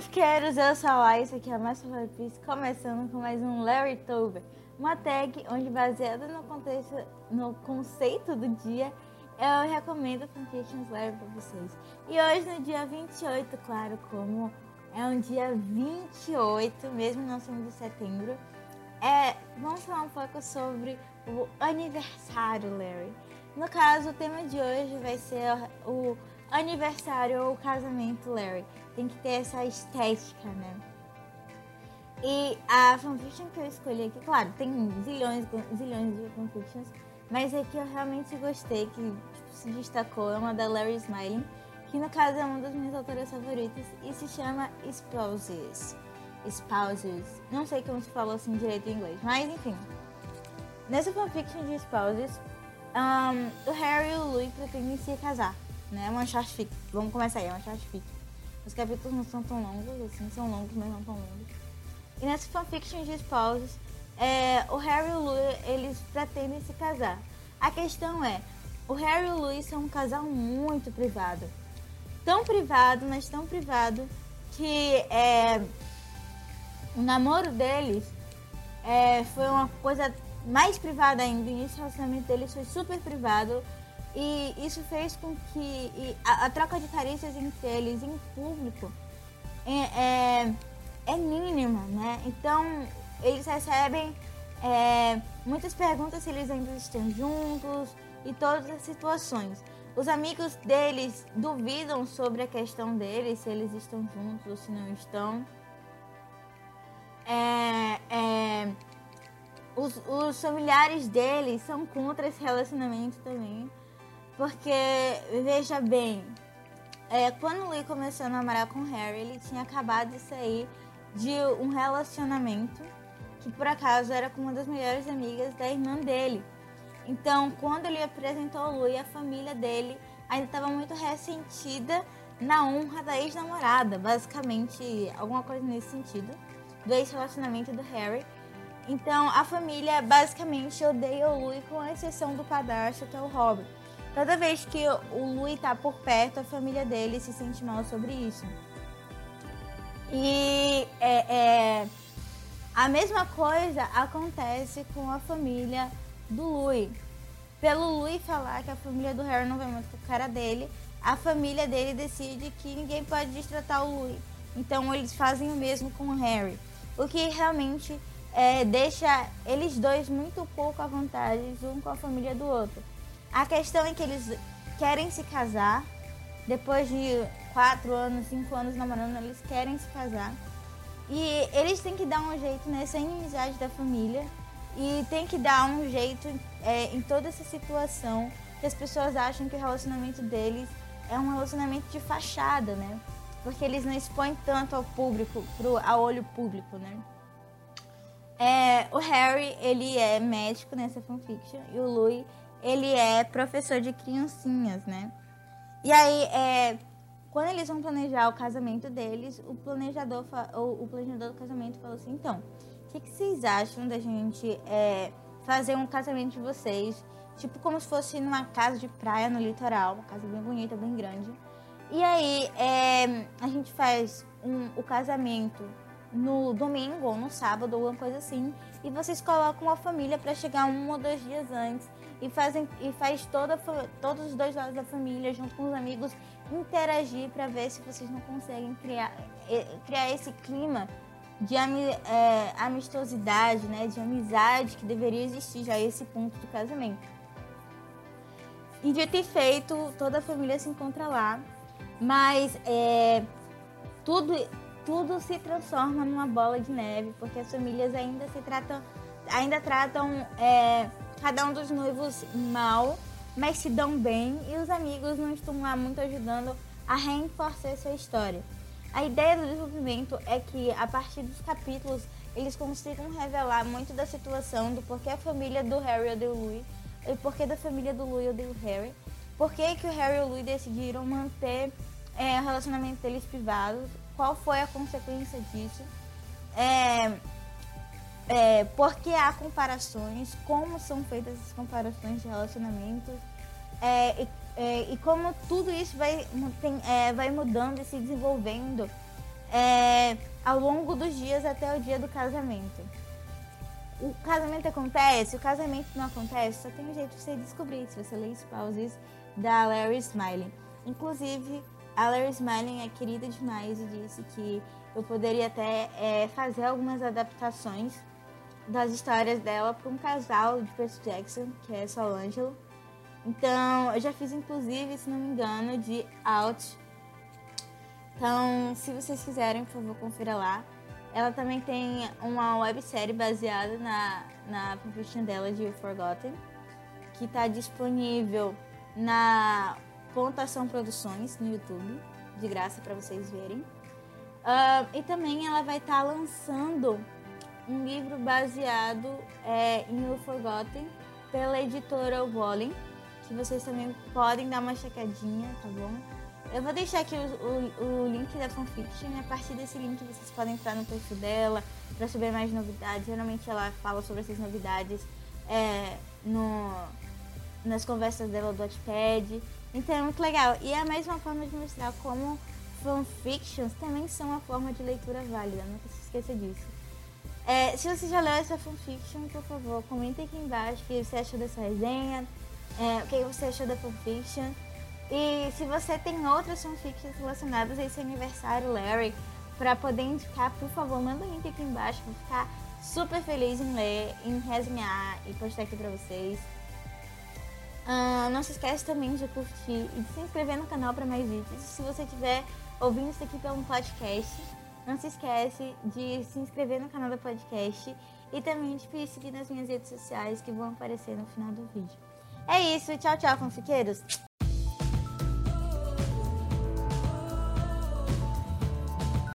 fanfiqueiros, eu sou a Laís, aqui é a Marcela Piece, começando com mais um Larry Tober, uma tag onde, baseada no, contexto, no conceito do dia, eu recomendo fanfictions Larry para vocês. E hoje, no dia 28, claro, como é um dia 28, mesmo não sendo de setembro, é, vamos falar um pouco sobre o aniversário Larry. No caso, o tema de hoje vai ser o aniversário ou casamento Larry. Tem que ter essa estética, né? E a fanfiction que eu escolhi aqui, claro, tem zilhões, zilhões de fanfictions, mas é que eu realmente gostei, que tipo, se destacou, é uma da Larry Smiling, que no caso é uma das minhas autoras favoritas e se chama Spouses. Spouses. Não sei como se falou assim direito em inglês, mas enfim. Nessa fanfiction de Spouses, um, o Harry e o Louis pretendem se casar né? É uma short fic. Vamos começar aí, é uma short fic. Os capítulos não são tão longos, assim, são longos, mas não tão longos. E nessa fanfiction de spouses, é, o Harry e o Louis, eles pretendem se casar. A questão é, o Harry e o Louis são um casal muito privado. Tão privado, mas tão privado, que é, o namoro deles é, foi uma coisa mais privada ainda. O início do relacionamento deles foi super privado e isso fez com que a, a, troca de carícias entre eles em público é, é, é mínima, né? Então eles recebem é, muitas perguntas se eles ainda estão juntos e todas as situações. Os amigos deles duvidam sobre a questão deles, se eles estão juntos ou se não estão. É, é, os, os familiares deles são contra esse relacionamento também. Porque, veja bem, é, quando Lee começou a namorar com Harry, ele tinha acabado de sair de um relacionamento que por acaso era com uma das melhores amigas da irmã dele. Então, quando ele apresentou o Louis, a família dele ainda estava muito ressentida na honra da ex-namorada, basicamente alguma coisa nesse sentido, do ex-relacionamento do Harry. Então, a família basicamente odeia o Louis, com exceção do padrasto, que é o Robert. Toda vez que o Louis tá por perto, a família dele se sente mal sobre isso. E é, é, a mesma coisa acontece com a família do Louis. Pelo Louis falar que a família do Harry não vai muito com a cara dele, a família dele decide que ninguém pode destratar o Louis. Então eles fazem o mesmo com o Harry. O que realmente é, deixa eles dois muito pouco à vontade, um com a família do outro. A questão é que eles querem se casar. Depois de quatro anos, cinco anos namorando, eles querem se casar. E eles têm que dar um jeito nessa inimizade da família. E tem que dar um jeito é, em toda essa situação que as pessoas acham que o relacionamento deles é um relacionamento de fachada, né? Porque eles não expõem tanto ao público, pro, ao olho público, né? É, o Harry, ele é médico nessa fanfiction e o Louis ele é professor de criancinhas, né? E aí, é, quando eles vão planejar o casamento deles, o planejador, o, o planejador do casamento falou assim, então, o que, que, vocês acham da gente é, fazer um casamento de vocês, tipo como se fosse numa casa de praia no litoral, uma casa bem bonita, bem grande. E aí, é, a gente faz um, o casamento no domingo ou no sábado alguma coisa assim, e vocês colocam uma família para chegar um ou dois dias antes e fazem e faz toda todos os dois lados da família junto com os amigos interagir para ver se vocês não conseguem criar criar esse clima de é, amistosidade, né, de amizade que deveria existir já esse ponto do casamento. E de ter feito, toda a família se encontra lá, mas é, tudo tudo se transforma numa bola de neve porque as famílias ainda se tratam ainda tratam é, cada um dos noivos mal, mas se dão bem e os amigos não estão lá muito ajudando a reforçar essa história. A ideia do desenvolvimento é que a partir dos capítulos eles consigam revelar muito da situação do porquê a família do Harry odeia o Louis e porquê da família do Louis odeia o Harry, por que o Harry e o Louis decidiram manter é, o relacionamento deles privados, qual foi a consequência disso. É, é, porque há comparações, como são feitas essas comparações de relacionamentos é, e, é, e, como tudo isso vai, tem, é, vai mudando e se desenvolvendo é, ao longo dos dias até o dia do casamento. O casamento acontece, o casamento não acontece, só tem um jeito de você descobrir se você ler Spouses da Larry Smiling. Inclusive, a Larry Smiling é querida demais e disse que eu poderia até é, fazer algumas adaptações das histórias dela para um casal de Percy Jackson, que é Solangelo. Então, eu já fiz inclusive, se não me engano, de Out. Então, se vocês quiserem, por favor, confira lá. Ela também tem uma websérie baseada na, na fanfiction dela de Forgotten, que está disponível na Pontuação Produções no YouTube, de graça para vocês verem. Uh, e também ela vai estar tá lançando um livro baseado é, em O Forgotten pela editora Wallen, que vocês também podem dar uma checadinha, tá bom? Eu vou deixar aqui o, o, o link da fanfiction e a partir desse link vocês podem entrar no perfil dela para saber mais novidades. Geralmente ela fala sobre essas novidades é, no, nas conversas dela do Watchpad. Então é muito legal. E é a mesma forma de mostrar como fanfictions também são uma forma de leitura válida. Nunca se esqueça disso. É, se você já leu essa fanfiction, por favor, comente aqui embaixo o que você achou dessa resenha, é, o que você achou da fanfiction. E se você tem outras fanfictions relacionadas a esse aniversário, Larry, para poder indicar, por favor, manda um link aqui embaixo. Vou ficar super feliz em ler, em resenhar e postar aqui para vocês. Uh, não se esquece também de curtir e de se inscrever no canal para mais vídeos. Se você estiver ouvindo isso aqui pelo podcast, não se esquece de se inscrever no canal do podcast e também de me seguir nas minhas redes sociais que vão aparecer no final do vídeo. É isso, tchau, tchau, fanfiqueiros!